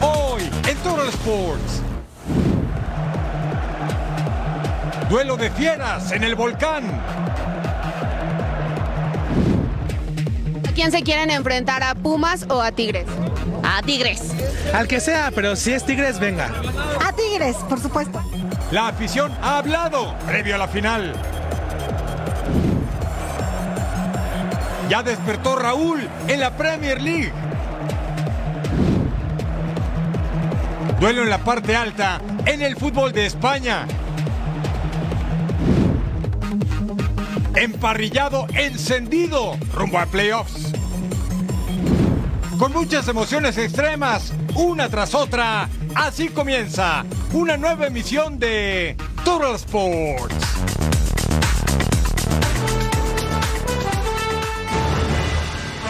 Hoy en Toro Sports. Duelo de fieras en el volcán. ¿A quién se quieren enfrentar? ¿A Pumas o a Tigres? A Tigres. Al que sea, pero si es Tigres, venga. A Tigres, por supuesto. La afición ha hablado previo a la final. Ya despertó Raúl en la Premier League. Duelo en la parte alta en el fútbol de España. Emparrillado, encendido, rumbo a playoffs. Con muchas emociones extremas, una tras otra, así comienza una nueva emisión de Total Sports.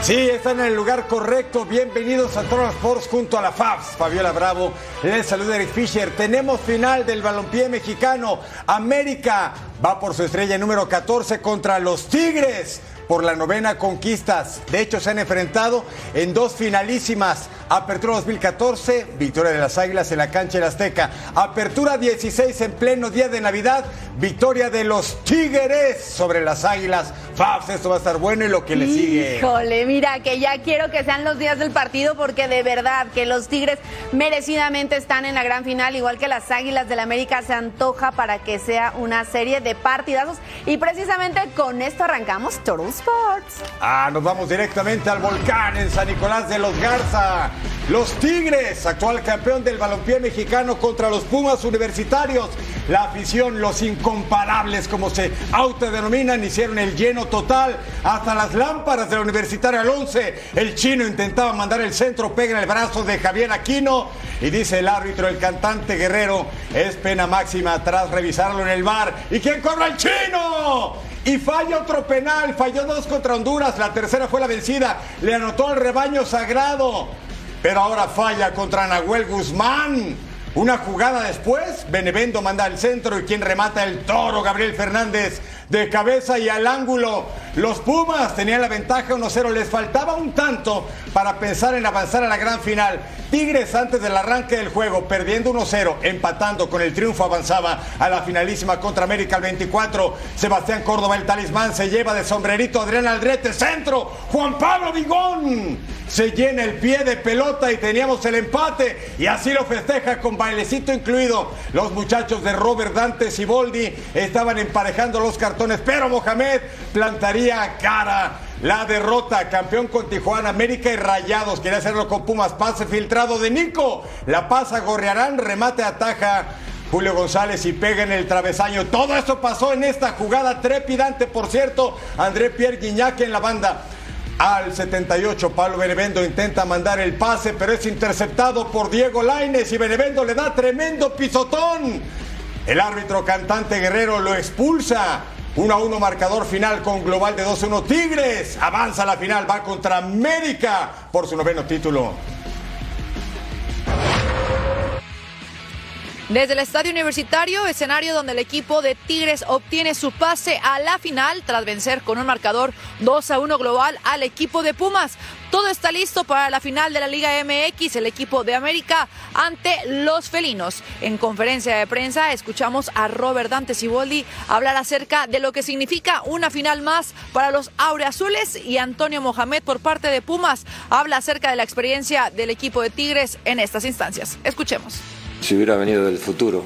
Sí, están en el lugar correcto. Bienvenidos a Total Sports junto a la FABS. Fabiola Bravo, les saluda Eric Fisher. Tenemos final del balompié mexicano. América va por su estrella número 14 contra los Tigres por la novena conquistas. De hecho, se han enfrentado en dos finalísimas. Apertura 2014, victoria de las Águilas en la cancha del Azteca. Apertura 16 en pleno día de Navidad, victoria de los Tigres sobre las Águilas. Fabs, esto va a estar bueno y lo que le sigue. Híjole, mira que ya quiero que sean los días del partido porque de verdad que los Tigres merecidamente están en la gran final, igual que las Águilas del América se antoja para que sea una serie de partidazos y precisamente con esto arrancamos Total Ah, nos vamos directamente al volcán en San Nicolás de los Garza. Los Tigres, actual campeón del balompié mexicano contra los Pumas universitarios. La afición, los incomparables, como se autodenominan, hicieron el lleno total. Hasta las lámparas de la Universitaria al 11. El chino intentaba mandar el centro, pega el brazo de Javier Aquino. Y dice el árbitro, el cantante guerrero, es pena máxima tras revisarlo en el bar. ¿Y quién cobra el chino? Y falla otro penal, falló dos contra Honduras, la tercera fue la vencida, le anotó al rebaño sagrado, pero ahora falla contra Nahuel Guzmán. Una jugada después, Benevendo manda al centro y quien remata el toro, Gabriel Fernández, de cabeza y al ángulo. Los Pumas tenían la ventaja 1-0, les faltaba un tanto para pensar en avanzar a la gran final. Tigres antes del arranque del juego, perdiendo 1-0, empatando con el triunfo, avanzaba a la finalísima contra América el 24. Sebastián Córdoba, el talismán, se lleva de sombrerito Adrián Aldrete, centro, Juan Pablo Vigón. Se llena el pie de pelota y teníamos el empate y así lo festeja con bailecito incluido. Los muchachos de Robert Dante Siboldi estaban emparejando los cartones, pero Mohamed plantaría cara. La derrota, campeón con Tijuana, América y Rayados. Quiere hacerlo con Pumas. Pase filtrado de Nico. La pasa Gorriarán, remate ataja. Julio González y pega en el travesaño. Todo esto pasó en esta jugada trepidante, por cierto. André Pierre Guignac en la banda. Al 78, Pablo Benevendo intenta mandar el pase, pero es interceptado por Diego Laines y Benevendo le da tremendo pisotón. El árbitro cantante Guerrero lo expulsa. 1 a 1 marcador final con global de 2-1. Tigres avanza a la final, va contra América por su noveno título. Desde el estadio universitario, escenario donde el equipo de Tigres obtiene su pase a la final tras vencer con un marcador 2 a 1 global al equipo de Pumas. Todo está listo para la final de la Liga MX, el equipo de América ante los felinos. En conferencia de prensa escuchamos a Robert Dante Siboldi hablar acerca de lo que significa una final más para los aureazules y Antonio Mohamed por parte de Pumas habla acerca de la experiencia del equipo de Tigres en estas instancias. Escuchemos. Si hubiera venido del futuro,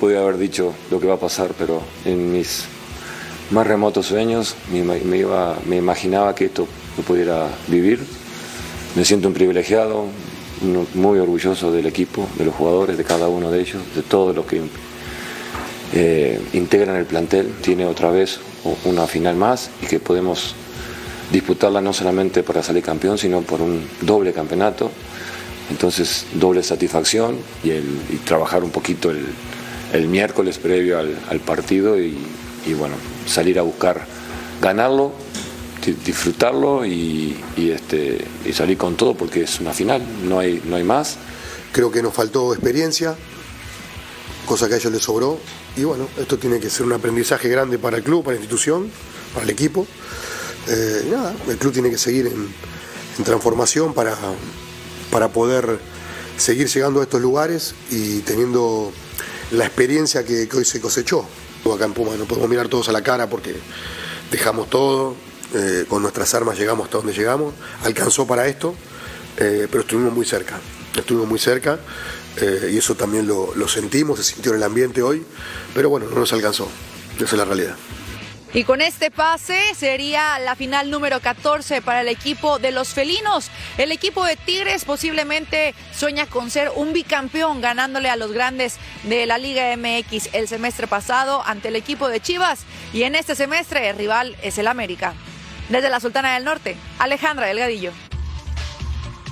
podría haber dicho lo que va a pasar, pero en mis más remotos sueños me, iba, me imaginaba que esto lo pudiera vivir. Me siento un privilegiado, muy orgulloso del equipo, de los jugadores, de cada uno de ellos, de todos los que eh, integran el plantel. Tiene otra vez una final más y que podemos disputarla no solamente para salir campeón, sino por un doble campeonato. Entonces, doble satisfacción y, el, trabajar un poquito el, el miércoles previo al, partido y, bueno, salir a buscar ganarlo, disfrutarlo y, este, y salir con todo porque es una final, no hay, no hay más. Creo que nos faltó experiencia, cosa que a ellos les sobró. Y bueno, esto tiene que ser un aprendizaje grande para el club, para la institución, para el equipo. Eh, el club tiene que seguir en transformación para, para poder seguir llegando a estos lugares y teniendo la experiencia que, hoy se cosechó. Acá en Puma no podemos mirar todos a la cara porque dejamos todo, eh, con nuestras armas llegamos hasta donde llegamos, alcanzó para esto, eh, pero estuvimos muy cerca, estuvimos muy cerca eh, y eso también lo sentimos, se sintió en el ambiente hoy, pero bueno, no nos alcanzó, esa es la realidad. Y con este pase sería la final número 14 para el equipo de los felinos. El equipo de Tigres posiblemente sueña con ser un bicampeón ganándole a los grandes de la Liga MX el semestre pasado ante el equipo de Chivas. Y en este semestre el rival es el América. Desde la Sultana del Norte, Alejandra Delgadillo.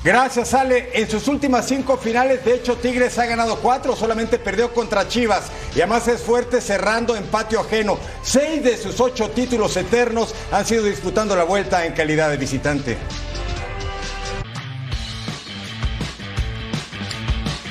Gracias, Ale. En sus últimas cinco finales, de hecho, Tigres ha ganado cuatro, solamente perdió contra Chivas. Y además es fuerte cerrando en patio ajeno. Seis de sus ocho títulos eternos han sido disputando la vuelta en calidad de visitante.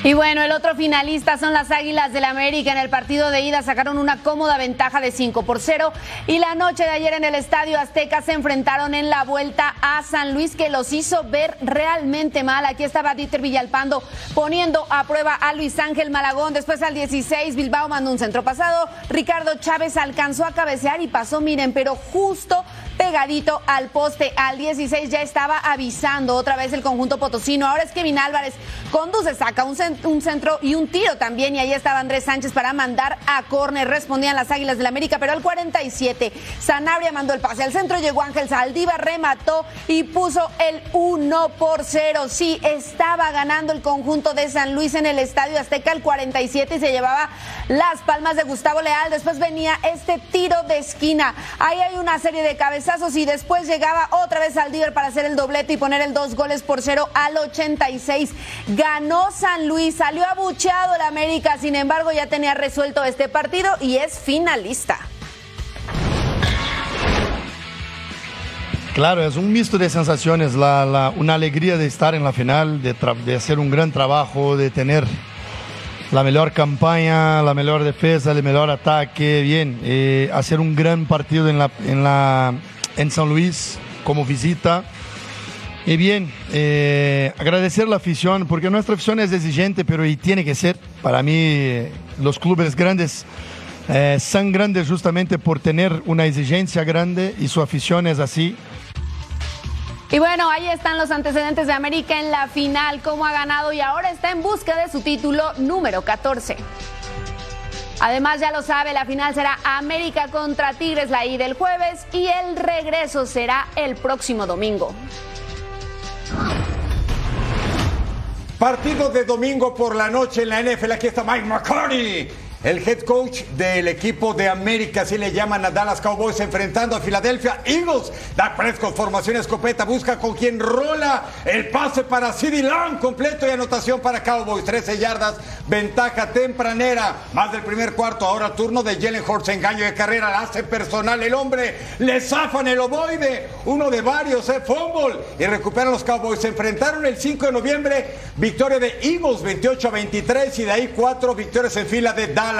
Y bueno, el otro finalista son las Águilas del América. En el partido de ida sacaron una cómoda ventaja de 5 por 0. Y la noche de ayer en el Estadio Azteca se enfrentaron en la vuelta a San Luis, que los hizo ver realmente mal. Aquí estaba Dieter Villalpando poniendo a prueba a Luis Ángel Malagón. Después al 16, Bilbao mandó un centro pasado. Ricardo Chávez alcanzó a cabecear y pasó, miren, pero justo pegadito al poste. Al 16 ya estaba avisando otra vez el conjunto potosino. Ahora es Kevin Álvarez conduce, saca un, un centro y un tiro también. Y ahí estaba Andrés Sánchez para mandar a córner. Respondían las Águilas del América, pero al 47 Sanabria mandó el pase al centro. Llegó Ángel Saldívar, remató y puso el 1 por 0. Sí, estaba ganando el conjunto de San Luis en el Estadio Azteca el 47 y se llevaba las palmas de Gustavo Leal. Después venía este tiro de esquina. Ahí hay una serie de cabezazos y después llegaba otra vez Saldívar para hacer el doblete y poner el dos goles por cero al 86. Ganó San Luis, salió abucheado el América, sin embargo ya tenía resuelto este partido y es finalista. Claro, es un mixto de sensaciones, una alegría de estar en la final, de, hacer un gran trabajo, de tener la mejor campaña, la mejor defensa, el mejor ataque, bien, eh, hacer un gran partido en San Luis como visita. Y bien, eh, agradecer la afición, porque nuestra afición es exigente, pero y tiene que ser. Para mí, los clubes grandes eh, son grandes justamente por tener una exigencia grande y su afición es así. Y bueno, ahí están los antecedentes de América en la final, cómo ha ganado y ahora está en busca de su título número 14. Además, ya lo sabe, la final será América contra Tigres la ida el jueves y el regreso será el próximo domingo. Partido de domingo por la noche en la NFL. Aquí está Mike McCarthy. El head coach del equipo de América, así le llaman a Dallas Cowboys, enfrentando a Philadelphia Eagles. Dak Prescott, formación escopeta, busca con quien rola el pase para CD Lamb, completo y anotación para Cowboys. 13 yardas, ventaja tempranera. Más del primer cuarto, ahora turno de Jalen Hurts, engaño de carrera, la hace personal el hombre, le zafan el ovoide, uno de varios, eh, fumble, y recuperan los Cowboys. Se enfrentaron el 5 de noviembre, victoria de Eagles 28 a 23 y de ahí cuatro victorias en fila de Dallas.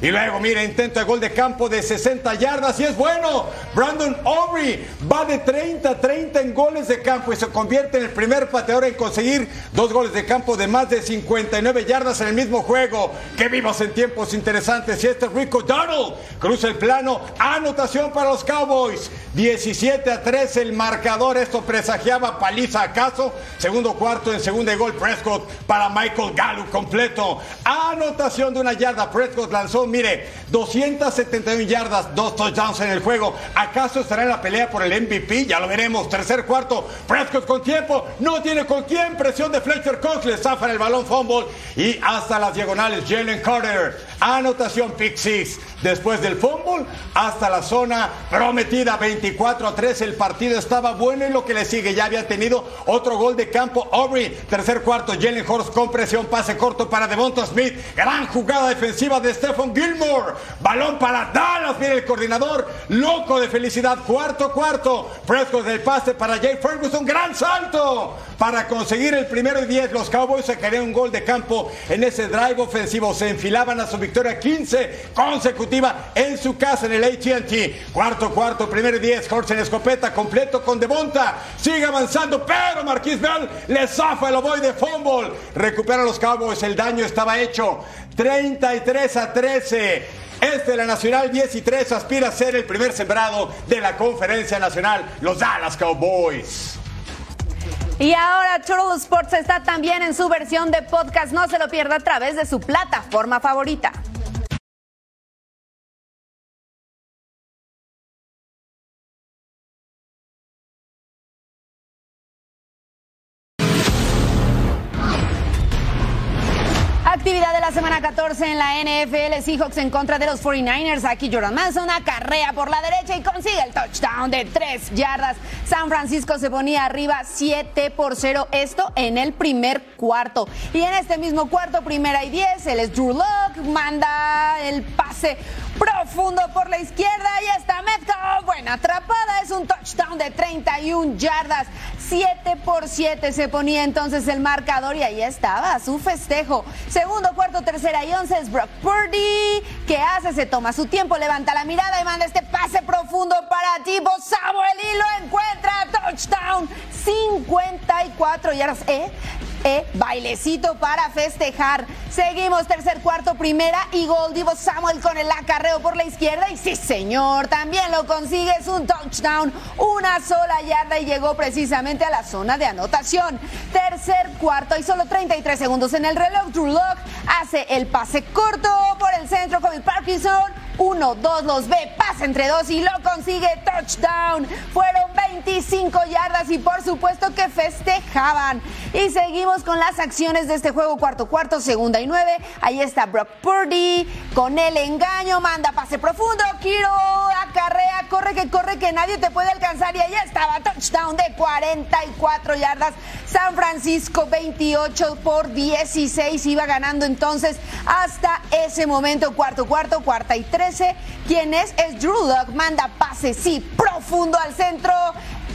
Y luego, mira, intento de gol de campo de 60 yardas y es bueno. Brandon Aubrey va de 30 a 30 en goles de campo y se convierte en el primer pateador en conseguir dos goles de campo de más de 59 yardas en el mismo juego. Que vivos en tiempos interesantes. Y este Rico Donald cruza el plano. Anotación para los Cowboys. 17 a 3 el marcador. Esto presagiaba paliza acaso. Segundo cuarto en segunda gol Prescott para Michael Gallup completo. Anotación de una yarda Prescott lanzó, mire, 271 yardas, dos touchdowns en el juego. ¿Acaso estará en la pelea por el MVP? Ya lo veremos. Tercer cuarto, Prescott con tiempo, no tiene con quién. Presión de Fletcher Cox, le zafan el balón fumble y hasta las diagonales. Jalen Carter, anotación pick six. Después del fútbol, hasta la zona prometida 24 a 3. El partido estaba bueno y lo que le sigue ya había tenido otro gol de campo. Aubrey, tercer cuarto, Jalen Horst con presión, pase corto para Devonta Smith. Gran jugada defensiva de Stephen Gilmore. Balón para Dallas. Mira el coordinador, loco de felicidad. Cuarto, cuarto. Fresco del pase para Jay Ferguson. Gran salto para conseguir el primero y diez. Los Cowboys se querían un gol de campo en ese drive ofensivo. Se enfilaban a su victoria 15 consecutiva en su casa en el ATT. Cuarto, cuarto, primero y diez. Hortz en escopeta, completo con Devonta. Sigue avanzando, pero Marquis Bell le zafa el ovoide de fumble. Recupera los Cowboys. El daño estaba hecho. 33 a 13. Este la Nacional 10 y 3 aspira a ser el primer sembrado de la Conferencia Nacional, los Dallas Cowboys. Y ahora Turtle Sports está también en su versión de podcast. No se lo pierda a través de su plataforma favorita. llega 14 en la NFL, Seahawks en contra de los 49ers. Aquí Jordan Manson carrea por la derecha y consigue el touchdown de 3 yardas. San Francisco se ponía arriba 7 por 0, esto en el primer cuarto. Y en este mismo cuarto, primera y 10, el Drew Locke, manda el pase profundo por la izquierda y está Metcalf. Buena atrapada, es un touchdown de 31 yardas. 7 por 7 se ponía entonces el marcador y ahí estaba su festejo. Segundo, cuarto, tercera y once es Brock Purdy. ¿Qué hace? Se toma su tiempo, levanta la mirada y manda este pase profundo para Tibo Samuel y lo encuentra. Touchdown. 54 yardas. ¿Eh? eh, bailecito para festejar. Seguimos tercer cuarto, primera y gol. Divo Samuel con el acarreo por la izquierda. Y sí, señor, también lo consigue. Es un touchdown, una sola yarda y llegó precisamente a la zona de anotación. Tercer cuarto y solo 33 segundos en el reloj. Drew Lock hace el pase corto por el centro con el Parkinson uno, dos, los ve, pasa entre dos y lo consigue. Touchdown. Fueron 25 yardas y por supuesto que festejaban. Y seguimos con las acciones de este juego cuarto cuarto, segunda y nueve. Ahí está Brock Purdy con el engaño, manda pase profundo. Kiro acarrea, corre que corre que nadie te puede alcanzar y ahí estaba touchdown de 44 yardas. San Francisco 28 por 16 iba ganando entonces hasta ese momento cuarto cuarto, cuarta y tres ¿Quién es? Es Drew Lock. Manda pase, sí, profundo al centro.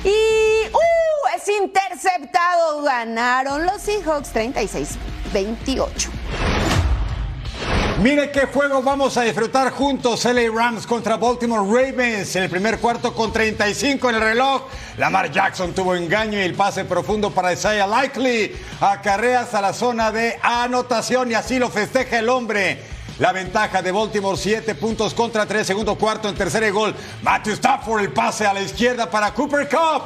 Y uh, es interceptado. Ganaron los Seahawks 36-28. Mire qué juego vamos a disfrutar juntos. LA Rams contra Baltimore Ravens. En el primer cuarto con 35 en el reloj. Lamar Jackson tuvo engaño y el pase profundo para Isaiah Likely. Acarreas a la zona de anotación y así lo festeja el hombre. La ventaja de Baltimore, 7 puntos contra 3, segundo cuarto en tercer gol. Matthew Stafford, el pase a la izquierda para Cooper Cup.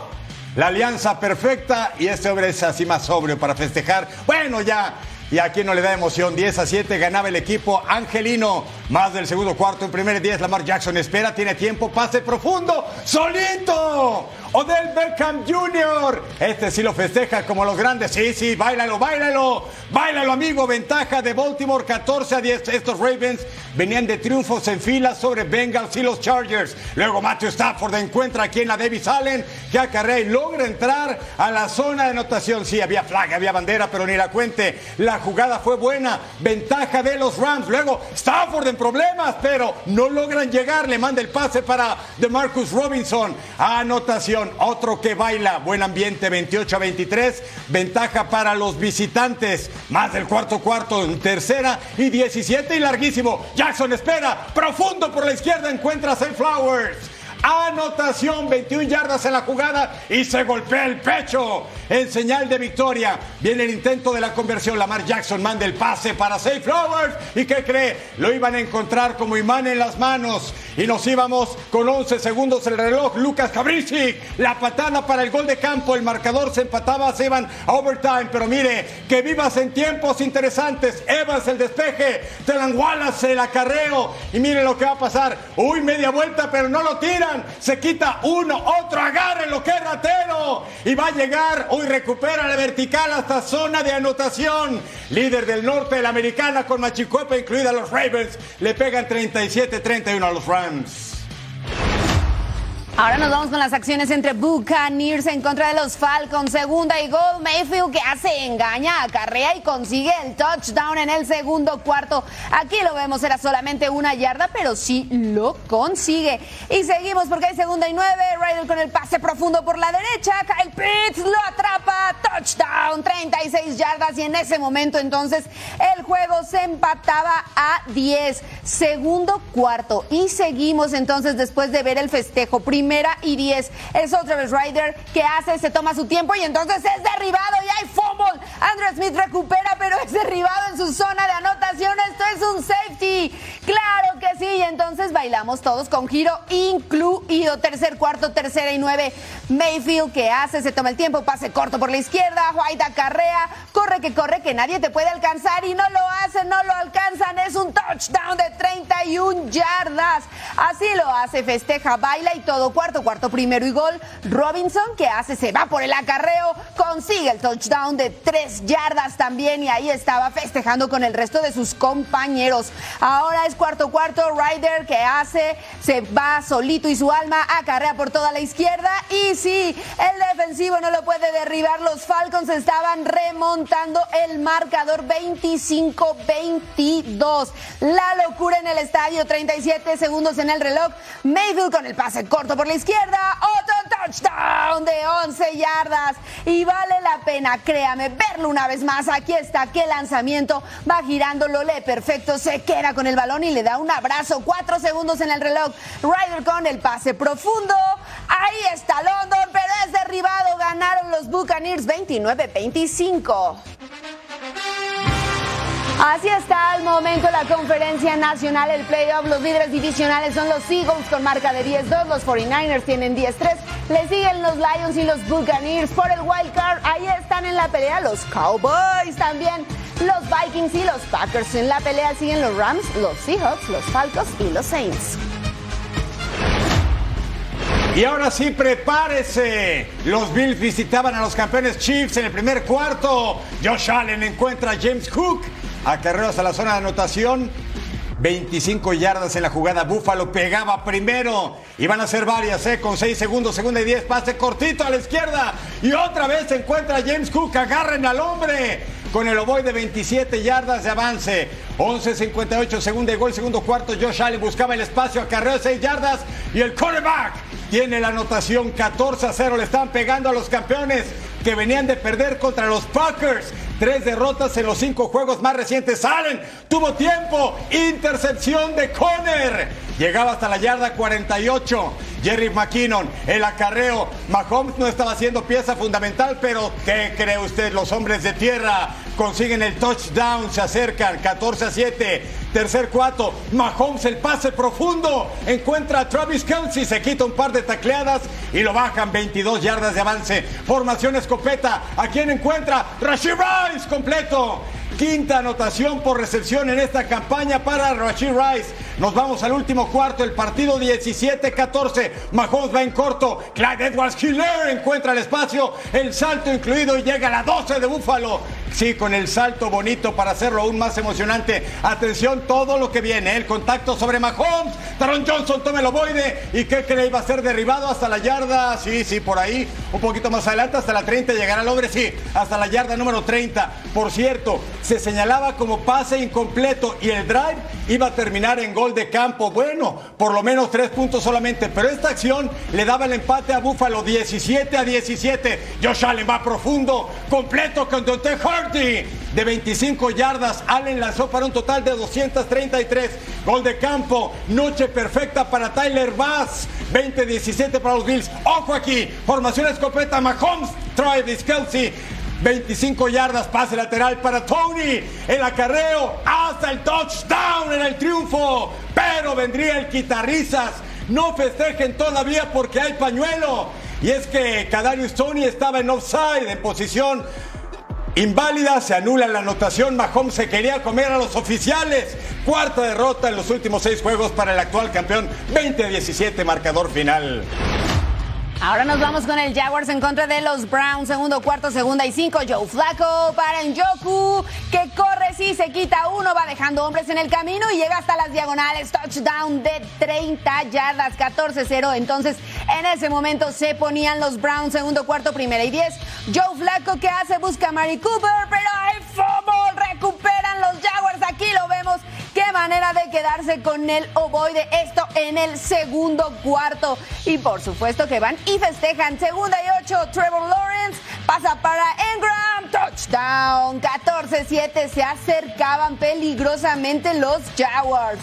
La alianza perfecta y este hombre es así más sobrio para festejar. Bueno, ya y aquí no le da emoción. 10 a 7 ganaba el equipo angelino. Más del segundo cuarto en primer 10. Lamar Jackson espera, tiene tiempo, pase profundo. ¡Solito! Odell Beckham Jr. Este sí lo festeja como los grandes. Sí, sí, bailalo, bailalo. Bailalo, amigo. Ventaja de Baltimore 14 a 10. Estos Ravens venían de triunfos en fila sobre Bengals y los Chargers. Luego Matthew Stafford encuentra aquí en la Davis Allen que acarrea y logra entrar a la zona de anotación. Sí, había flag, había bandera, pero ni la cuente. La jugada fue buena. Ventaja de los Rams. Luego Stafford en problemas, pero no logran llegar. Le manda el pase para DeMarcus Robinson. Anotación. Otro que baila. Buen ambiente, 28 a 23. Ventaja para los visitantes. Más del cuarto cuarto en tercera y 17 y larguísimo. Jackson espera. Profundo por la izquierda encuentra a Flowers. Anotación, 21 yardas en la jugada y se golpea el pecho en señal de victoria. Viene el intento de la conversión. Lamar Jackson manda el pase para Safe Flowers. ¿Y qué cree? Lo iban a encontrar como imán en las manos. Y nos íbamos con 11 segundos el reloj. Lucas Cabricic, la patada para el gol de campo. El marcador se empataba, se iban a overtime. Pero mire, que vivas en tiempos interesantes. Evans el despeje. Telan Wallace el acarreo. Y mire lo que va a pasar. Uy, media vuelta, pero no lo se quita uno, otro, agarre lo que es ratero y va a llegar, hoy recupera la vertical hasta zona de anotación. Líder del norte de la americana con Machicuepa, incluida los Ravens, le pegan 37-31 a los Rams. Ahora nos vamos con las acciones entre Buccaneers en contra de los Falcons. Segunda y gol. Mayfield que hace engaña, acarrea y consigue el touchdown en el segundo cuarto. Aquí lo vemos, era solamente una yarda, pero sí lo consigue. Y seguimos porque hay segunda y nueve. Ryder con el pase profundo por la derecha. Kyle Pitts lo atrapa. Touchdown, 36 yardas. Y en ese momento entonces el juego se empataba a 10. Segundo cuarto. Y seguimos entonces después de ver el festejo primera y diez. Es otra vez Ryder que hace, se toma su tiempo y entonces es derribado y hay fútbol. Andrew Smith recupera, pero es derribado en su zona de anotación. Esto es un safety. Claro que sí. Y entonces bailamos todos con giro incluido. Tercer cuarto, tercera y nueve. Mayfield que hace, se toma el tiempo, pase corto por la izquierda. White carrea, corre que corre, que nadie te puede alcanzar y no lo hace, no lo alcanzan. Es un touchdown de 31 yardas. Así lo hace, festeja, baila y todo cuarto, cuarto primero y gol. Robinson, que hace, se va por el acarreo, consigue el touchdown de tres yardas también y ahí estaba festejando con el resto de sus compañeros. Ahora es cuarto, cuarto, Ryder que hace, se va solito y su alma acarrea por toda la izquierda y sí, el defensivo no lo puede derribar. Los Falcons estaban remontando el marcador 25-22. La locura en el estadio, 37 segundos en el reloj. Mayfield con el pase corto por la izquierda. Otro touchdown de 11 yardas. Y vale la pena, créame, verlo una vez más. Aquí está, qué lanzamiento. Va girando, lo lee perfecto. Se queda con el balón y le da un abrazo. Cuatro segundos en el reloj. Ryder con el pase profundo. Ahí está London, pero es derribado. Ganaron los Buccaneers 29-25. Así está al momento la conferencia nacional, el playoff. Los líderes divisionales son los Eagles con marca de 10-2. Los 49ers tienen 10-3. Le siguen los Lions y los Buccaneers por el wild card. Ahí están en la pelea los Cowboys también. Los Vikings y los Packers en la pelea siguen los Rams, los Seahawks, los Falcons y los Saints. Y ahora sí, prepárese. Los Bills visitaban a los campeones Chiefs en el primer cuarto. Josh Allen encuentra a James Cook. Acarreos a la zona de anotación. 25 yardas en la jugada. Búfalo pegaba primero. Iban a ser varias, ¿eh? Con 6 segundos, segunda y 10. Pase cortito a la izquierda. Y otra vez se encuentra James Cook. Agarren al hombre. Con el oboe de 27 yardas de avance. 11.58, segunda y gol, segundo cuarto. Josh Allen buscaba el espacio. Acarreó 6 yardas. Y el quarterback tiene la anotación 14 a 0. Le están pegando a los campeones que venían de perder contra los Packers. Tres derrotas en los cinco juegos más recientes. Allen tuvo tiempo. Intercepción de Conner. Llegaba hasta la yarda 48. Jerry McKinnon, el acarreo. Mahomes no estaba haciendo pieza fundamental, pero ¿qué cree usted? Los hombres de tierra consiguen el touchdown, se acercan 14 a 7. Tercer cuarto, Mahomes el pase profundo. Encuentra a Travis Kelsey, se quita un par de tacleadas y lo bajan 22 yardas de avance. Formación escopeta. ¿A quién encuentra? Rashid Rice completo. Quinta anotación por recepción en esta campaña para Rashid Rice. Nos vamos al último cuarto, el partido 17-14. Mahomes va en corto. Clyde Edwards Hiller encuentra el espacio, el salto incluido y llega a la 12 de Búfalo. Sí, con el salto bonito para hacerlo aún más emocionante. Atención, todo lo que viene. El contacto sobre Mahomes. Taron Johnson toma el ovoide. ¿Y qué cree? Iba a ser derribado hasta la yarda. Sí, sí, por ahí. Un poquito más adelante, hasta la 30. Llegará el hombre, sí, hasta la yarda número 30. Por cierto, se señalaba como pase incompleto y el drive iba a terminar en gol de campo. Bueno, por lo menos tres puntos solamente. Pero esta acción le daba el empate a Búfalo 17 a 17. Josh Allen va profundo, completo con Dante Hardy de 25 yardas. Allen lanzó para un total de 233. Gol de campo. Noche perfecta para Tyler Bass. 20-17 para los Bills. Ojo aquí. Formación escopeta. Mahomes. Travis Kelsey. 25 yardas, pase lateral para Tony. El acarreo hasta el touchdown en el triunfo. Pero vendría el quitarrizas. No festejen todavía porque hay pañuelo. Y es que Kadarius Tony estaba en offside, en posición Inválida, se anula la anotación. Mahomes se quería comer a los oficiales. Cuarta derrota en los últimos seis juegos para el actual campeón. 20-17, marcador final. Ahora nos vamos con el Jaguars en contra de los Browns. Segundo, cuarto, segunda y cinco. Joe Flaco para Njoku, que corre, sí, se quita uno, va dejando hombres en el camino y llega hasta las diagonales. Touchdown de 30 yardas, 14-0. Entonces, en ese momento se ponían los Browns. Segundo, cuarto, primera y diez. Joe Flaco, que hace? Busca a Mari Cooper, pero hay fútbol. Recuperan los Jaguars. Aquí lo vemos. Qué manera de quedarse con el ovoide. Esto en el segundo cuarto. Y por supuesto que van y festejan. Segunda y ocho, Trevor Lawrence pasa para Engram. Touchdown. 14-7. Se acercaban peligrosamente los Jaguars.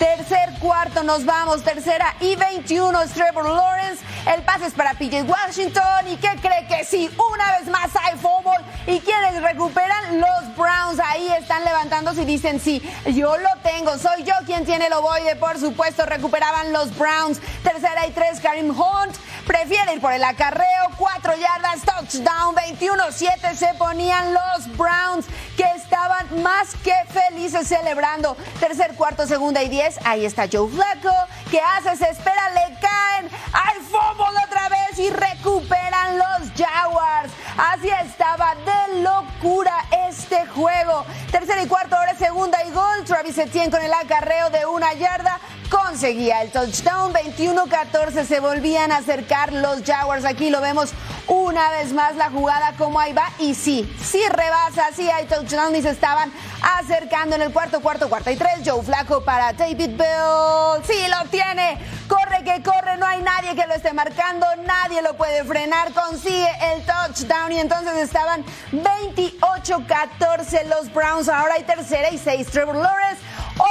Tercer cuarto, nos vamos. Tercera y 21 es Trevor Lawrence. El pase es para PJ Washington. ¿Y qué cree que sí? Una vez más hay fútbol. ¿Y quienes recuperan? Los Browns. Ahí están levantándose y dicen sí, yo lo tengo. Soy yo quien tiene el ovoide. Por supuesto, recuperaban los Browns. Tercera y tres, Karim Hunt. Prefiere ir por el acarreo. Cuatro yardas, touchdown. 21-7 se ponían los Browns que estaban más que felices celebrando. Tercer cuarto, segunda y diez. Ahí está Joe Flacco. ¿Qué hace? Se espera, le caen. ¡Hay fútbol otra vez! Y recuperan los Jaguars. Así estaba de locura este juego. Tercer y cuarto, ahora segunda y gol. Travis Etienne con el acarreo de una yarda conseguía el touchdown. 21-14 se volvían a acercar los Jaguars. Aquí lo vemos una vez más la jugada como ahí va. Y sí, sí rebasa, sí hay touchdown y se estaban acercando en el cuarto, cuarto, cuarto y tres. Joe Flaco para David Bell. Sí, lo tiene. Corre que corre, no hay nadie que lo esté marcando, nadie lo puede frenar. Consigue el touchdown y entonces estaban 28-14 los Browns. Ahora hay tercera y seis. Trevor Lawrence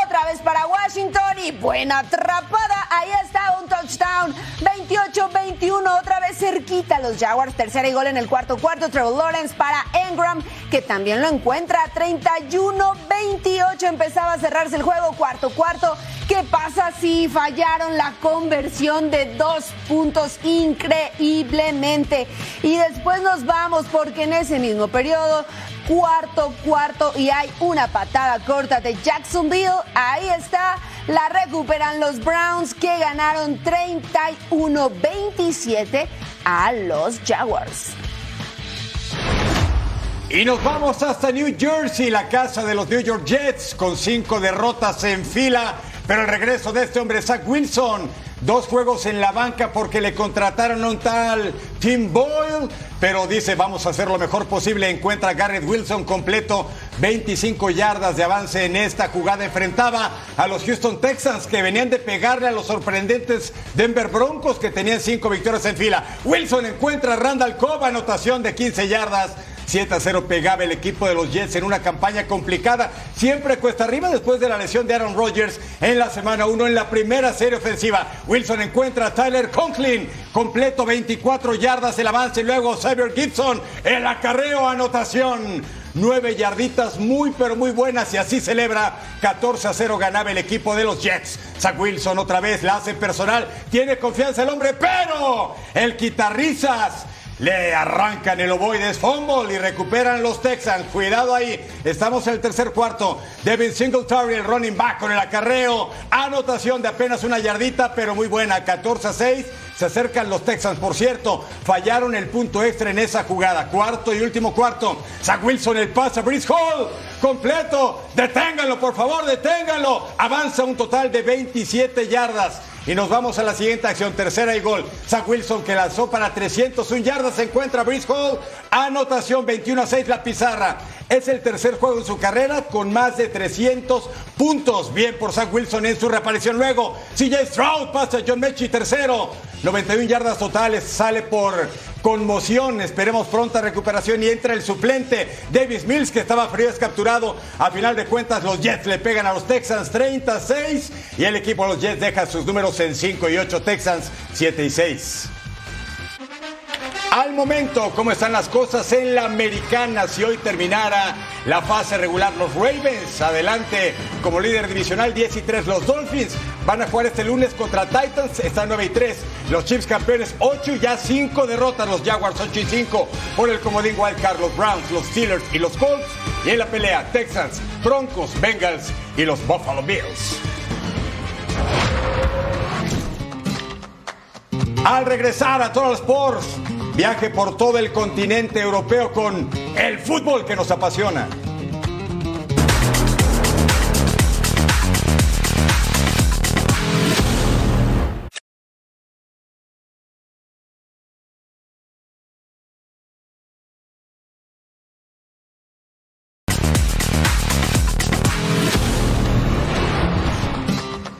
otra vez para Washington y buena atrapada. Ahí está un touchdown. 28-21, otra vez cerquita los Jaguars. Tercera y gol en el cuarto cuarto. Trevor Lawrence para Engram, que también lo encuentra. 31-28 empezaba a cerrarse el juego. Cuarto cuarto. ¿Qué pasa si fallaron la conversión de dos puntos increíblemente? Y después nos vamos porque en ese mismo periodo cuarto cuarto y hay una patada corta de Jacksonville. Ahí está, la recuperan los Browns que ganaron 31-27 a los Jaguars. Y nos vamos hasta New Jersey, la casa de los New York Jets, con cinco derrotas en fila. Pero el regreso de este hombre, Zach Wilson, dos juegos en la banca porque le contrataron un tal Tim Boyle, pero dice vamos a hacer lo mejor posible. Encuentra a Garrett Wilson completo, 25 yardas de avance en esta jugada. Enfrentaba a los Houston Texans que venían de pegarle a los sorprendentes Denver Broncos que tenían cinco victorias en fila. Wilson encuentra a Randall Cobb, anotación de 15 yardas. 7 a 0 pegaba el equipo de los Jets en una campaña complicada. Siempre cuesta arriba después de la lesión de Aaron Rodgers en la semana 1 en la primera serie ofensiva. Wilson encuentra a Tyler Conklin, completo 24 yardas el avance. Luego Xavier Gibson, el acarreo, anotación. Nueve yarditas muy pero muy buenas y así celebra 14 a 0 ganaba el equipo de los Jets. Zach Wilson otra vez la hace personal, tiene confianza el hombre, pero el quitarrizas le arrancan el ovoides fumble y recuperan los Texans. Cuidado ahí. Estamos en el tercer cuarto. Devin Singletary, el running back con el acarreo. Anotación de apenas una yardita, pero muy buena. 14 a 6. Se acercan los Texans. Por cierto, fallaron el punto extra en esa jugada. Cuarto y último cuarto. Zach Wilson, el pase. Brice Hall, completo. Deténganlo, por favor, deténganlo. Avanza un total de 27 yardas. Y nos vamos a la siguiente acción, tercera y gol. Zach Wilson que lanzó para 301 yardas, se encuentra Brice Hall. Anotación 21 a 6 la pizarra. Es el tercer juego en su carrera con más de 300 puntos. Bien por Zach Wilson en su reaparición. Luego, CJ Stroud pasa a John Mechie tercero. 91 yardas totales, sale por conmoción. Esperemos pronta recuperación y entra el suplente Davis Mills que estaba frío, es capturado. A final de cuentas, los Jets le pegan a los Texans 36 y el equipo de los Jets deja sus números en 5 y 8, Texans 7 y 6. Al momento, ¿cómo están las cosas en la americana? Si hoy terminara la fase regular, los Ravens adelante como líder divisional 10 y 3. Los Dolphins van a jugar este lunes contra Titans, están 9 y 3. Los Chiefs campeones 8 y ya 5 derrotas. Los Jaguars 8 y 5 por el comodín Wildcard. Los Browns, los Steelers y los Colts. Y en la pelea, Texans, Broncos, Bengals y los Buffalo Bills. Al regresar a Total Sports, viaje por todo el continente europeo con el fútbol que nos apasiona.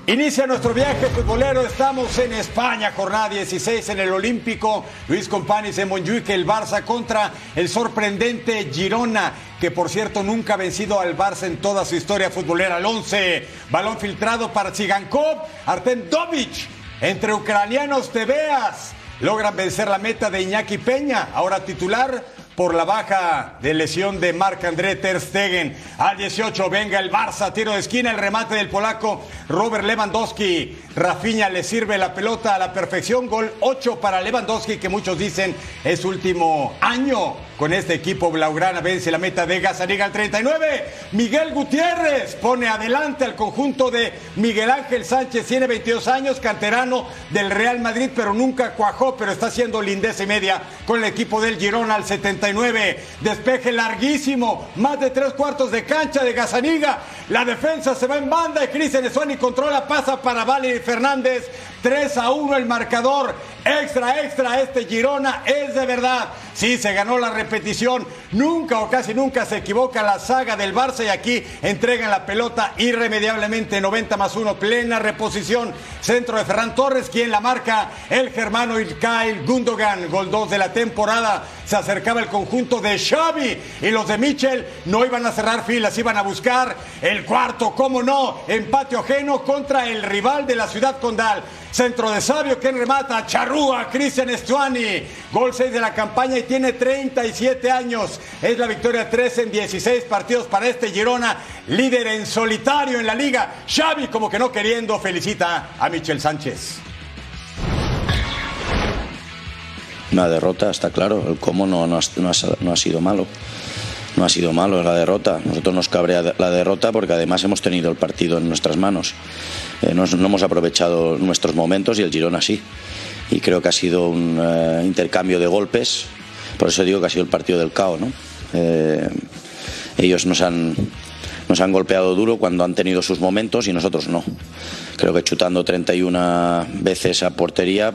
Inicia nuestro viaje futbolero. Estamos en España, jornada 16 en el Olímpico. Luis Companis en Montjuic, el Barça contra el sorprendente Girona, que por cierto nunca ha vencido al Barça en toda su historia futbolera. Al 11, balón filtrado para Tsigankov, Artem Dovic. Entre ucranianos te veas. Logran vencer la meta de Iñaki Peña, ahora titular por la baja de lesión de Marc-André Ter Stegen. Al 18 venga el Barça, tiro de esquina, el remate del polaco Robert Lewandowski. Rafinha le sirve la pelota a la perfección. Gol 8 para Lewandowski, que muchos dicen es último año con este equipo blaugrana. Vence la meta de Gazaniga al 39. Miguel Gutiérrez pone adelante al conjunto de Miguel Ángel Sánchez. Tiene 22 años, canterano del Real Madrid, pero nunca cuajó, pero está haciendo lindeza y media con el equipo del Girona al 79. Despeje larguísimo, más de tres cuartos de cancha de Gazaniga. La defensa se va en banda y Cristian Esuani controla, pasa para Valery Fernández. 3 a 1 el marcador. Extra, extra, este Girona es de verdad. Sí, se ganó la repetición. Nunca o casi nunca se equivoca la saga del Barça y aquí entregan la pelota irremediablemente 90 más 1, plena reposición. Centro de Ferran Torres, quien la marca el germano Ilkay Gundogan, gol 2 de la temporada. Se acercaba el conjunto de Xavi y los de Michel no iban a cerrar filas, iban a buscar el cuarto, cómo no, empate ajeno contra el rival de la ciudad condal. Centro de Sabio, quien remata, Charrúa, Cristian Estuani. Gol 6 de la campaña y tiene 37 años. Es la victoria 3 en 16 partidos para este Girona, líder en solitario en la liga. Xavi, como que no queriendo, felicita a Michel Sánchez. Una derrota, está claro. El cómo no, no, ha, sido malo. No ha sido malo la derrota. Nosotros nos cabrea la derrota porque además hemos tenido el partido en nuestras manos. Eh, no, no, hemos aprovechado nuestros momentos y el Girona sí. Y creo que ha sido un eh, intercambio de golpes. Por eso digo que ha sido el partido del caos. ¿no? Eh, ellos nos han, nos han golpeado duro cuando han tenido sus momentos y nosotros no. Creo que chutando 31 veces a portería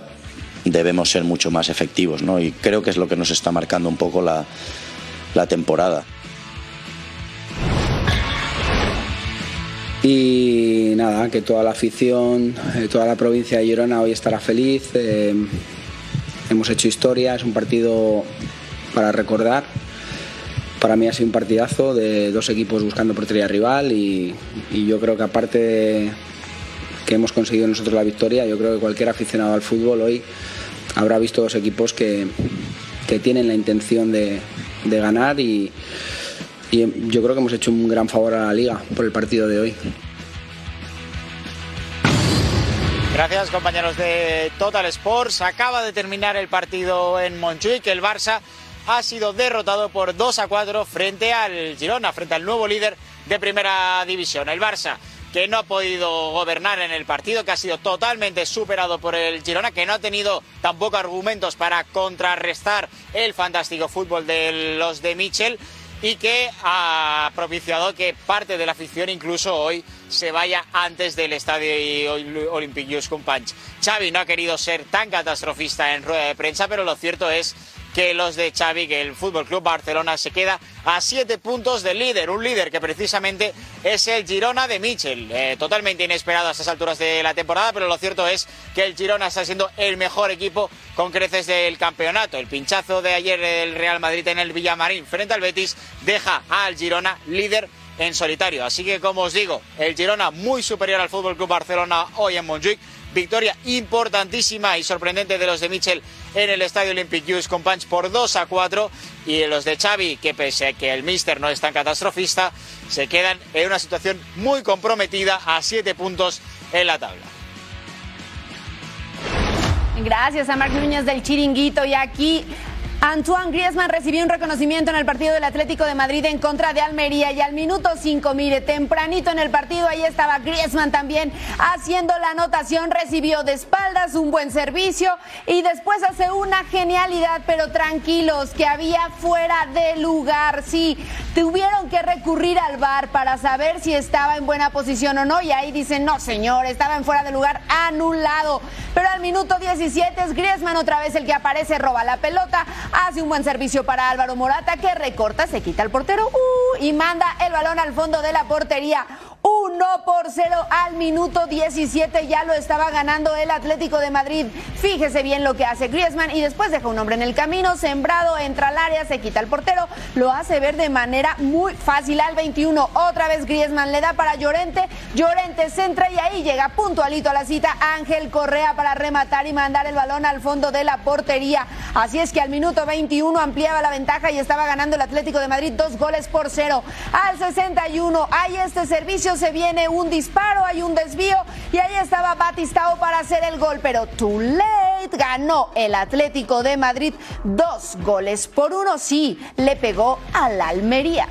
debemos ser mucho más efectivos. ¿no? Y creo que es lo que nos está marcando un poco la, la temporada. Y nada, que toda la afición, eh, toda la provincia de Girona hoy estará feliz. Eh, hemos hecho historia, es un partido para recordar. Para mí ha sido un partidazo de dos equipos buscando portería rival y, yo creo que aparte de que hemos conseguido nosotros la victoria, yo creo que cualquier aficionado al fútbol hoy habrá visto dos equipos que, que tienen la intención de, de ganar y, y yo creo que hemos hecho un gran favor a la liga por el partido de hoy. Gracias compañeros de Total Sports. Acaba de terminar el partido en Montjuic. El Barça ha sido derrotado por 2 a 4 frente al Girona, frente al nuevo líder de primera división. El Barça que no ha podido gobernar en el partido, que ha sido totalmente superado por el Girona, que no ha tenido tampoco argumentos para contrarrestar el fantástico fútbol de los de Michel y que ha propiciado que parte de la afición incluso hoy se vaya antes del estadio Olympique Punch. Xavi no ha querido ser tan catastrofista en rueda de prensa, pero lo cierto es que los de Xavi, que el Fútbol Club Barcelona se queda a siete puntos del líder, un líder que precisamente es el Girona de Michel, eh, totalmente inesperado a estas alturas de la temporada, pero lo cierto es que el Girona está siendo el mejor equipo con creces del campeonato. El pinchazo de ayer del Real Madrid en el Villamarín frente al Betis deja al Girona líder en solitario. Así que como os digo, el Girona muy superior al Fútbol Club Barcelona hoy en Montjuic victoria importantísima y sorprendente de los de Michel en el Estadio Olympic Youth con punch por 2 a 4 y los de Xavi, que pese a que el míster no es tan catastrofista, se quedan en una situación muy comprometida a 7 puntos en la tabla. Gracias a Marc Núñez del Chiringuito y aquí Antoine Griezmann recibió un reconocimiento en el partido del Atlético de Madrid en contra de Almería y al minuto 5, mire, tempranito en el partido ahí estaba Griezmann también haciendo la anotación, recibió de espaldas un buen servicio y después hace una genialidad, pero tranquilos, que había fuera de lugar, sí, tuvieron que recurrir al VAR para saber si estaba en buena posición o no y ahí dicen, no señor, estaba en fuera de lugar anulado, pero al minuto 17 es Griezmann otra vez el que aparece, roba la pelota, hace un buen servicio para Álvaro Morata que recorta, se quita el portero uh, y manda el balón al fondo de la portería. 1 por 0 al minuto 17 ya lo estaba ganando el Atlético de Madrid. Fíjese bien lo que hace Griezmann y después deja un hombre en el camino, sembrado, entra al área, se quita el portero, lo hace ver de manera muy fácil al 21. Otra vez Griezmann le da para Llorente, Llorente centra y ahí llega puntualito a la cita Ángel Correa para rematar y mandar el balón al fondo de la portería. Así es que al minuto 21 ampliaba la ventaja y estaba ganando el Atlético de Madrid dos goles por cero. Al 61 hay este servicio se viene un disparo, hay un desvío y ahí estaba Batistao para hacer el gol, pero too late, ganó el Atlético de Madrid dos goles por uno, sí, le pegó a la Almería.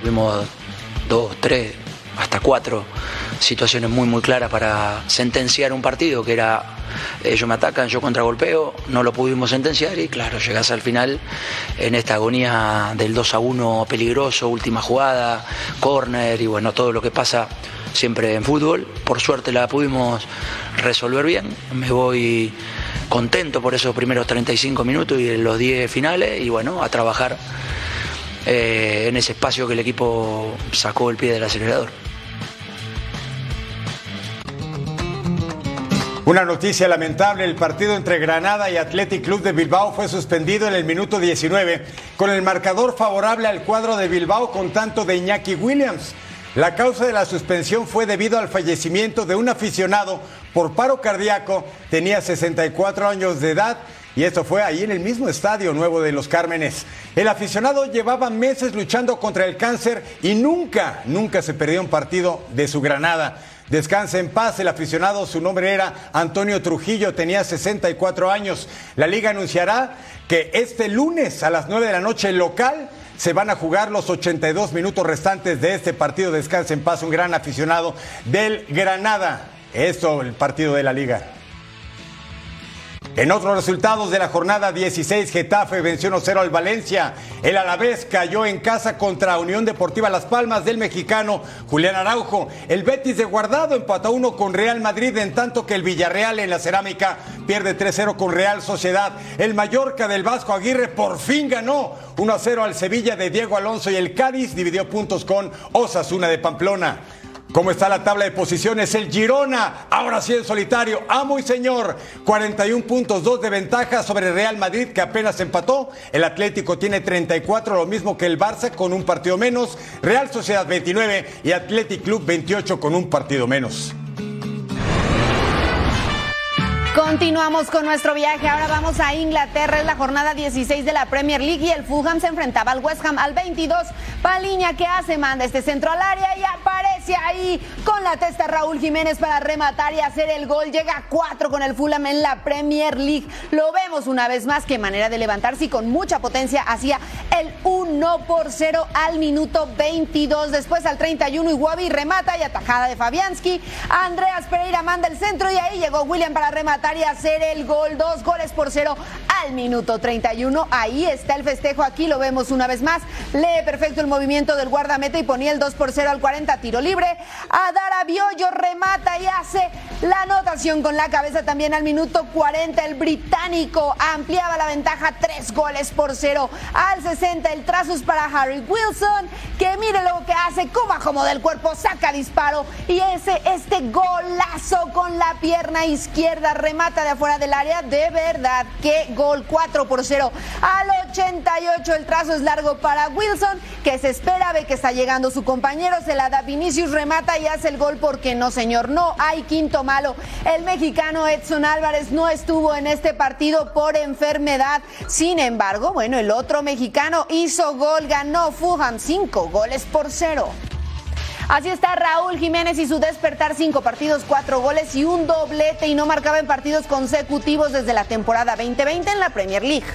Tuvimos dos, tres, hasta cuatro situaciones muy muy claras para sentenciar un partido que era ellos me atacan, yo contragolpeo, no lo pudimos sentenciar y claro, llegas al final en esta agonía del 2 a 1 peligroso, última jugada, córner y bueno, todo lo que pasa siempre en fútbol. Por suerte la pudimos resolver bien, me voy contento por esos primeros 35 minutos y los 10 finales y bueno, a trabajar eh, en ese espacio que el equipo sacó el pie del acelerador. Una noticia lamentable, el partido entre Granada y Athletic Club de Bilbao fue suspendido en el minuto 19 con el marcador favorable al cuadro de Bilbao con tanto de Iñaki Williams. La causa de la suspensión fue debido al fallecimiento de un aficionado por paro cardíaco, tenía 64 años de edad y esto fue ahí en el mismo estadio nuevo de Los Cármenes. El aficionado llevaba meses luchando contra el cáncer y nunca, nunca se perdió un partido de su Granada. Descanse en paz, el aficionado, su nombre era Antonio Trujillo, tenía 64 años. La liga anunciará que este lunes a las 9 de la noche local se van a jugar los 82 minutos restantes de este partido. Descanse en paz, un gran aficionado del Granada. Esto, el partido de la liga. En otros resultados de la jornada 16, Getafe venció 1-0 al Valencia. El Alavés cayó en casa contra Unión Deportiva Las Palmas del mexicano Julián Araujo. El Betis de Guardado empató 1 con Real Madrid, en tanto que el Villarreal en la cerámica pierde 3-0 con Real Sociedad. El Mallorca del Vasco Aguirre por fin ganó 1-0 al Sevilla de Diego Alonso y el Cádiz dividió puntos con Osasuna de Pamplona. ¿Cómo está la tabla de posiciones? El Girona, ahora sí en solitario, amo y señor, 41 puntos, 2 de ventaja sobre Real Madrid que apenas empató. El Atlético tiene 34, lo mismo que el Barça con un partido menos. Real Sociedad 29 y Athletic Club 28 con un partido menos. Continuamos con nuestro viaje. Ahora vamos a Inglaterra. Es la jornada 16 de la Premier League y el Fulham se enfrentaba al West Ham al 22. Paliña, ¿qué hace? Manda este centro al área y aparece ahí con la testa Raúl Jiménez para rematar y hacer el gol. Llega a 4 con el Fulham en la Premier League. Lo vemos una vez más. Qué manera de levantarse y con mucha potencia hacía el 1 por 0 al minuto 22. Después al 31 Iguabi remata y atajada de Fabianski. Andreas Pereira manda el centro y ahí llegó William para rematar y hacer el gol. Dos goles por cero al minuto 31. Ahí está el festejo. Aquí lo vemos una vez más. Lee perfecto el movimiento del guardameta y ponía el 2 por 0 al 40. Tiro libre. Adara Biollo remata y hace la anotación con la cabeza también al minuto 40. El británico ampliaba la ventaja. Tres goles por cero al 60. El trazo es para Harry Wilson. Que mire lo que hace. Como como del cuerpo. Saca disparo. Y ese, este golazo con la pierna izquierda. Remata mata de afuera del área. De verdad, qué gol 4 por 0. Al 88 el trazo es largo para Wilson, que se espera, ve que está llegando su compañero, se la da Vinicius, remata y hace el gol porque no, señor, no hay quinto malo. El mexicano Edson Álvarez no estuvo en este partido por enfermedad. Sin embargo, bueno, el otro mexicano hizo gol, ganó Fulham 5 goles por 0. Así está Raúl Jiménez y su despertar, cinco partidos, cuatro goles y un doblete y no marcaba en partidos consecutivos desde la temporada 2020 en la Premier League.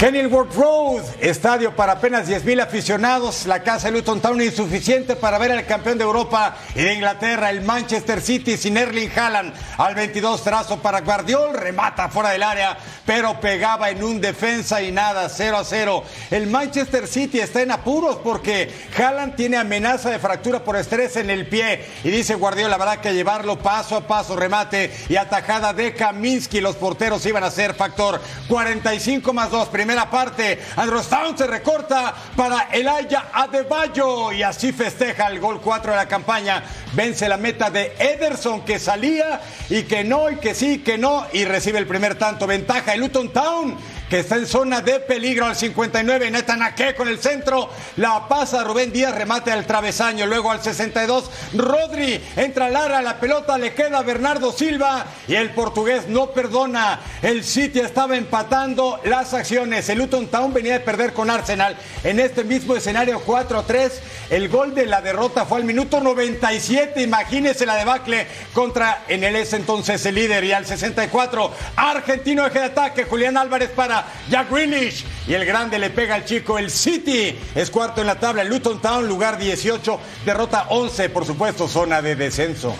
Kenilworth Road, estadio para apenas 10.000 aficionados, la casa de Luton Town insuficiente para ver al campeón de Europa y de Inglaterra, el Manchester City sin Erling Haaland, al 22 trazo para Guardiol, remata fuera del área, pero pegaba en un defensa y nada, 0 a 0. El Manchester City está en apuros porque Haaland tiene amenaza de fractura por estrés en el pie. Y dice Guardiola, habrá que llevarlo paso a paso, remate y atajada de Kaminsky, los porteros iban a ser factor 45 más 2, primera parte. Androstown se recorta para Elaya Adebayo y así festeja el gol 4 de la campaña. Vence la meta de Ederson que salía y que no y que sí, que no y recibe el primer tanto. Ventaja de Luton Town que está en zona de peligro al 59. Netanaque con el centro. La pasa Rubén Díaz, remate al travesaño. Luego al 62, Rodri entra Lara, la pelota le queda a Bernardo Silva y el portugués no perdona. El City estaba empatando las acciones. El Luton Town venía de perder con Arsenal en este mismo escenario 4-3. El gol de la derrota fue al minuto 97. Imagínese la debacle contra en el ese entonces el líder. Y al 64, argentino eje de ataque, Julián Álvarez para Jack Grealish. Y el grande le pega al chico. El City es cuarto en la tabla. Luton Town, lugar 18, derrota 11, por supuesto, zona de descenso.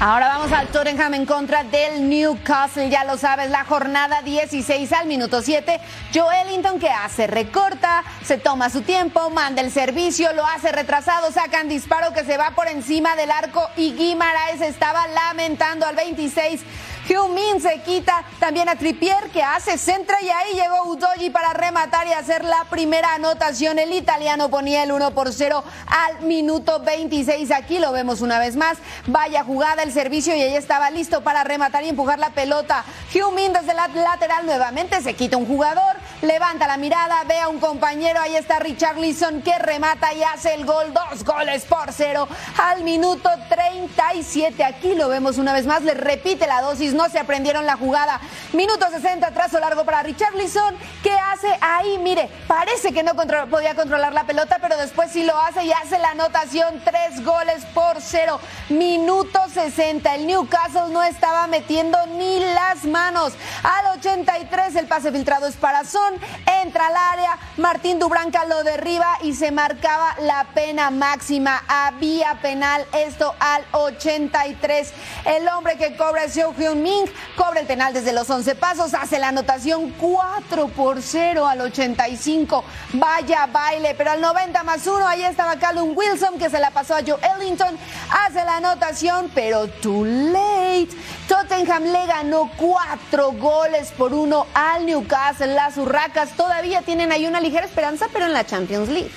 Ahora vamos al Tottenham en contra del Newcastle, ya lo sabes, la jornada 16 al minuto 7. Joelinton que hace, recorta, se toma su tiempo, manda el servicio, lo hace retrasado, sacan disparo que se va por encima del arco y Guimaraes estaba lamentando al 26. Min se quita también a Trippier que hace centra y ahí llegó Udogi para rematar y hacer la primera anotación. El italiano ponía el 1 por 0 al minuto 26. Aquí lo vemos una vez más. Vaya jugada el servicio y ahí estaba listo para rematar y empujar la pelota. Min desde la lateral nuevamente se quita un jugador, levanta la mirada, ve a un compañero. Ahí está Richard Leeson que remata y hace el gol. Dos goles por cero al minuto 37. Aquí lo vemos una vez más. Le repite la dosis no se aprendieron la jugada. Minuto 60, trazo largo para Richarlison. ¿Qué hace ahí? Mire, parece que no podía controlar la pelota, pero después sí lo hace y hace la anotación. Tres goles por cero. Minuto 60. El Newcastle no estaba metiendo ni las manos. Al 83, el pase filtrado es para Son. Entra al área. Martín Dubranca lo derriba y se marcaba la pena máxima. Había penal. Esto al 83. El hombre que cobra es Seo Hyun Ming cobra el penal desde los 11 pasos, hace la anotación 4 por 0 al 85. Vaya baile, pero al 90 más 1 ahí estaba Callum Wilson que se la pasó a Joe Ellington, hace la anotación, pero too late. Tottenham le ganó 4 goles por 1 al Newcastle. Las Urracas todavía tienen ahí una ligera esperanza, pero en la Champions League.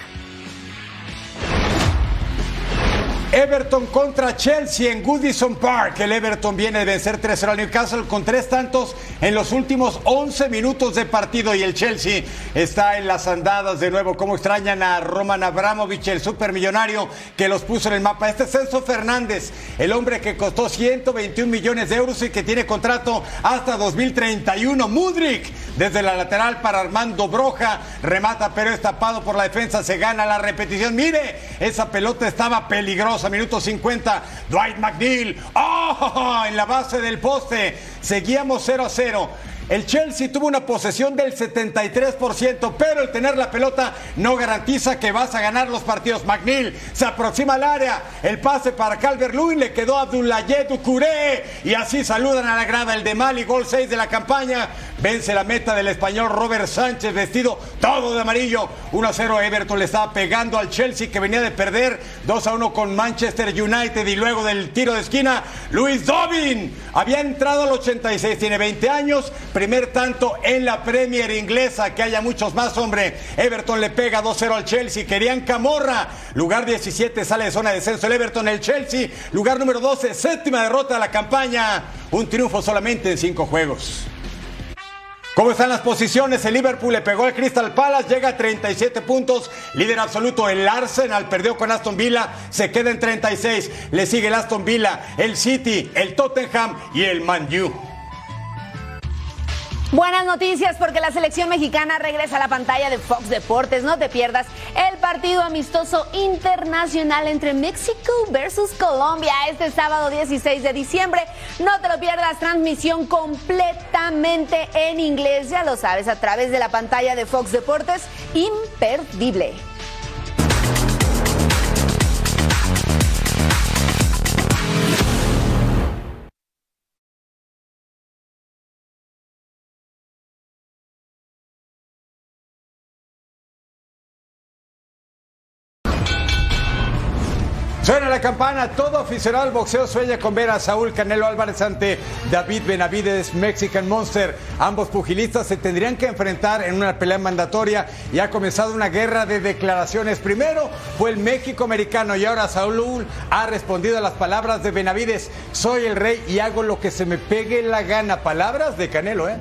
Everton contra Chelsea en Goodison Park. El Everton viene de vencer 3-0 al Newcastle con tres tantos en los últimos 11 minutos de partido y el Chelsea está en las andadas de nuevo. Como extrañan a Roman Abramovich, el supermillonario que los puso en el mapa. Este es Celso Fernández, el hombre que costó 121 millones de euros y que tiene contrato hasta 2031. Mudrik desde la lateral para Armando Broja. Remata, pero es tapado por la defensa. Se gana la repetición. Mire, esa pelota estaba peligrosa a minuto 50. Dwight McNeil. ¡Oh! En la base del poste. Seguíamos 0 a 0. El Chelsea tuvo una posesión del 73%, pero el tener la pelota no garantiza que vas a ganar los partidos. McNeil se aproxima al área, el pase para Calvert Lewin le quedó a Abdoulaye Ducouré y así saludan a la grada el de Mali, gol 6 de la campaña. Vence la meta del español Robert Sánchez, vestido todo de amarillo. 1 a 0 Everton le estaba pegando al Chelsea que venía de perder 2 a 1 con Manchester United y luego del tiro de esquina, Luis Dobin había entrado al 86, tiene 20 años Primer tanto en la Premier inglesa, que haya muchos más, hombre. Everton le pega 2-0 al Chelsea. Querían Camorra. Lugar 17 sale de zona de descenso el Everton, el Chelsea. Lugar número 12, séptima derrota de la campaña. Un triunfo solamente en cinco juegos. ¿Cómo están las posiciones? El Liverpool le pegó al Crystal Palace, llega a 37 puntos, líder absoluto. El Arsenal perdió con Aston Villa, se queda en 36. Le sigue el Aston Villa, el City, el Tottenham y el Man U. Buenas noticias porque la selección mexicana regresa a la pantalla de Fox Deportes. No te pierdas el partido amistoso internacional entre México versus Colombia este sábado 16 de diciembre. No te lo pierdas, transmisión completamente en inglés, ya lo sabes, a través de la pantalla de Fox Deportes. Imperdible. Campana, todo aficionado al boxeo sueña con ver a Saúl Canelo Álvarez ante David Benavides, Mexican Monster. Ambos pugilistas se tendrían que enfrentar en una pelea mandatoria y ha comenzado una guerra de declaraciones. Primero fue el México americano y ahora Saúl ha respondido a las palabras de Benavides. Soy el rey y hago lo que se me pegue la gana. Palabras de Canelo, ¿eh?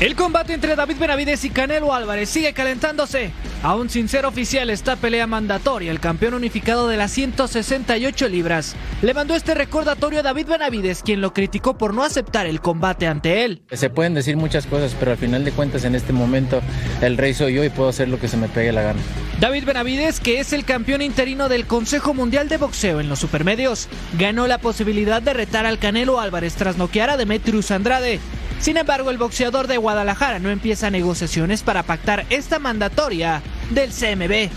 El combate entre David Benavides y Canelo Álvarez sigue calentándose. Aún sin ser oficial esta pelea mandatoria, el campeón unificado de las 168 libras le mandó este recordatorio a David Benavides, quien lo criticó por no aceptar el combate ante él. Se pueden decir muchas cosas, pero al final de cuentas en este momento el rey soy yo y puedo hacer lo que se me pegue la gana. David Benavides, que es el campeón interino del Consejo Mundial de Boxeo en los supermedios, ganó la posibilidad de retar al Canelo Álvarez tras noquear a Demetrius Andrade. Sin embargo, el boxeador de Guadalajara no empieza negociaciones para pactar esta mandatoria del CMB.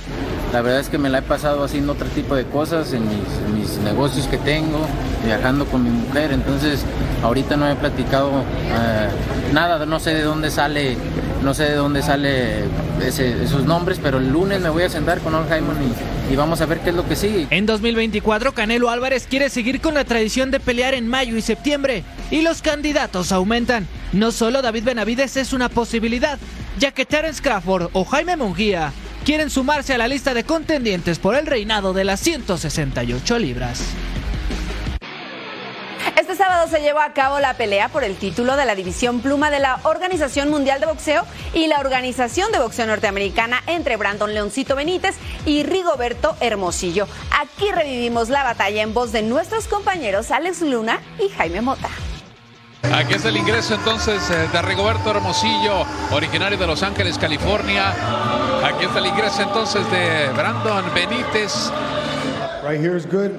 La verdad es que me la he pasado haciendo otro tipo de cosas en mis, negocios que tengo, viajando con mi mujer, entonces ahorita no he platicado eh, nada, no sé de dónde sale, no sé de dónde sale esos nombres, pero el lunes me voy a sentar con Al Jaimon y, vamos a ver qué es lo que sigue. En 2024, Canelo Álvarez quiere seguir con la tradición de pelear en mayo y septiembre y los candidatos aumentan. No solo David Benavides es una posibilidad, ya que Terence Crawford o Jaime Munguía quieren sumarse a la lista de contendientes por el reinado de las 168 libras. Este sábado se llevó a cabo la pelea por el título de la división pluma de la Organización Mundial de Boxeo y la Organización de Boxeo Norteamericana entre Brandon Leoncito Benítez y Rigoberto Hermosillo. Aquí revivimos la batalla en voz de nuestros compañeros Alex Luna y Jaime Mota. Aquí es el ingreso entonces eh, de Rigoberto Hermosillo, originario de Los Ángeles, California. Aquí está el ingreso entonces de Brandon Benítez. Right here is good.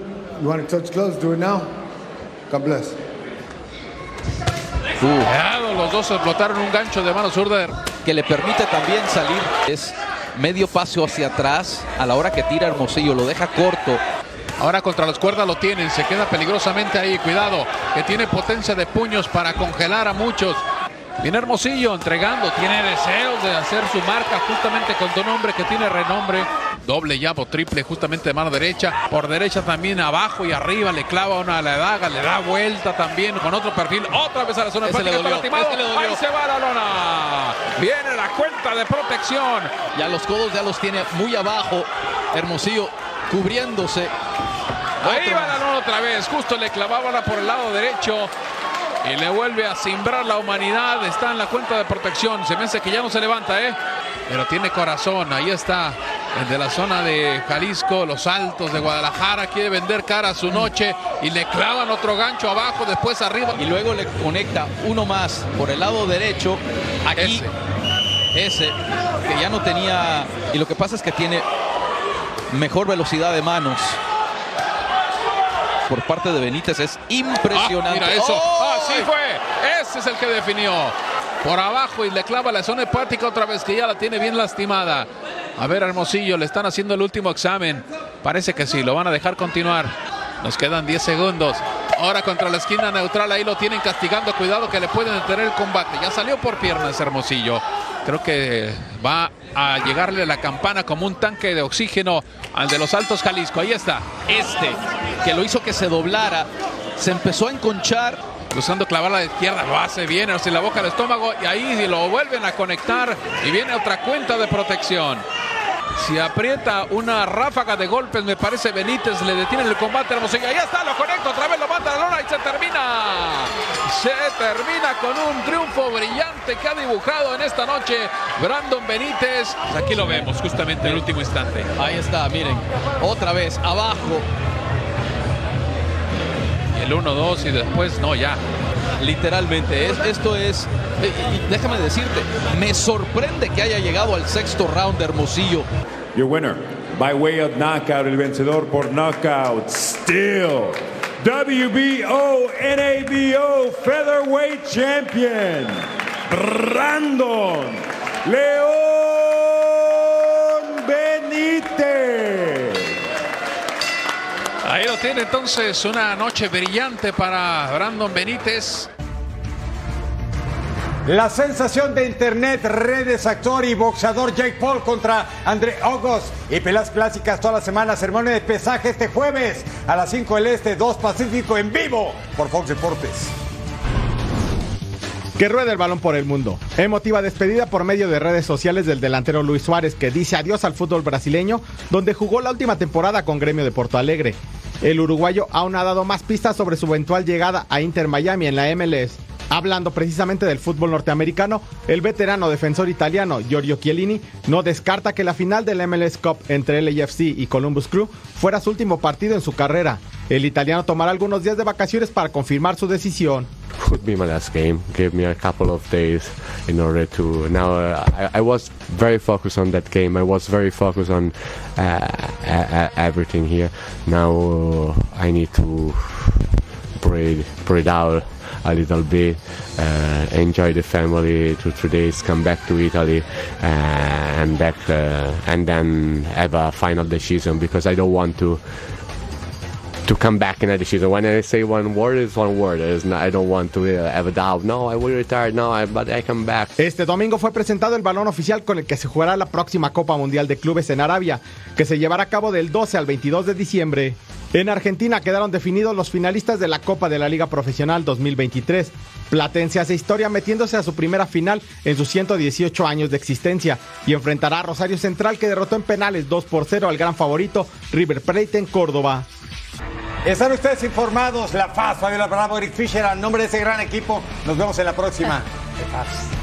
You want to touch gloves? Do it now. God bless. Uh. Los dos explotaron un gancho de mano zurda. Que le permite también salir. Es medio paso hacia atrás a la hora que tira Hermosillo. Lo deja corto. Ahora contra las cuerdas lo tienen, se queda peligrosamente ahí, cuidado, que tiene potencia de puños para congelar a muchos. Viene Hermosillo entregando, tiene deseos de hacer su marca justamente con un hombre que tiene renombre. Doble llavo, triple justamente de mano derecha. Por derecha también abajo y arriba le clava una a la daga, le da vuelta también con otro perfil. Otra vez a la zona le dolió. Ahí se va la lona. Viene la cuenta de protección. Ya los codos ya los tiene muy abajo. Hermosillo cubriéndose. Ahí va la lona otra vez. Justo le clavaba por el lado derecho. Y le vuelve a simbrar la humanidad. Está en la cuenta de protección. Se me hace que ya no se levanta, ¿eh? Pero tiene corazón. Ahí está. De la zona de Jalisco, los altos de Guadalajara. Quiere vender cara a su noche. Y le clavan otro gancho abajo, después arriba. Y luego le conecta uno más por el lado derecho. Aquí. Ese. ese que ya no tenía. Y lo que pasa es que tiene mejor velocidad de manos por parte de Benítez es impresionante. Ah, mira eso. ¡Oh! Así fue. Ese es el que definió. Por abajo y le clava la zona hepática otra vez que ya la tiene bien lastimada. A ver, Hermosillo, le están haciendo el último examen. Parece que sí, lo van a dejar continuar. Nos quedan 10 segundos. Ahora contra la esquina neutral, ahí lo tienen castigando. Cuidado que le pueden detener el combate. Ya salió por piernas Hermosillo. Creo que va a llegarle la campana como un tanque de oxígeno al de los Altos Jalisco. Ahí está. Este, que lo hizo que se doblara, se empezó a enconchar. Buscando clavar la izquierda, lo hace bien, hace la boca al estómago y ahí lo vuelven a conectar y viene otra cuenta de protección. Si aprieta una ráfaga de golpes, me parece Benítez le detiene el combate. Hermosillo. Ahí está, lo conecta, otra vez lo manda a lona y se termina. Se termina con un triunfo brillante que ha dibujado en esta noche Brandon Benítez. Pues aquí lo vemos justamente en el último instante. Ahí está, miren, otra vez abajo. El 1-2 y después no, ya. literalmente. Es, esto es, eh, déjame decirte, me sorprende que haya llegado al sexto round de Hermosillo. Your winner, by way of knockout, el vencedor por knockout, still WBO NABO Featherweight Champion, Brandon León Ahí lo tiene entonces una noche brillante para Brandon Benítez. La sensación de internet, redes, actor y boxeador Jake Paul contra André August y pelas clásicas toda la semana, ceremonia de pesaje este jueves a las 5 del Este, 2 Pacífico en vivo por Fox Deportes. Que ruede el balón por el mundo. Emotiva despedida por medio de redes sociales del delantero Luis Suárez, que dice adiós al fútbol brasileño, donde jugó la última temporada con Gremio de Porto Alegre. El uruguayo aún ha dado más pistas sobre su eventual llegada a Inter Miami en la MLS. Hablando precisamente del fútbol norteamericano, el veterano defensor italiano Giorgio Chiellini no descarta que la final del MLS Cup entre LAFC y Columbus Crew fuera su último partido en su carrera. El italiano tomará algunos días de vacaciones para confirmar su decisión. Be my last game. Give me a couple of days in order to. Now uh, I, I was very focused on that game. I was very focused on uh, uh, everything here. Now uh, I need to breathe, breathe out a little bit, uh, enjoy the family two three days, come back to Italy, uh, and back, uh, and then have a final decision because I don't want to to come back in a decision. When I say one word, it's one word. It's not, I don't want to have a doubt. No, I will retire. No, I, but I come back. Este domingo fue presentado el balón oficial con el que se jugará la próxima Copa Mundial de Clubes en Arabia, que se llevará a cabo del 12 al 22 de diciembre. En Argentina quedaron definidos los finalistas de la Copa de la Liga Profesional 2023. Platense hace historia metiéndose a su primera final en sus 118 años de existencia y enfrentará a Rosario Central que derrotó en penales 2 por 0 al gran favorito River Plate en Córdoba. Están ustedes informados, La Paz, Fabiola Bravo, Eric Fisher, a nombre de ese gran equipo. Nos vemos en la próxima.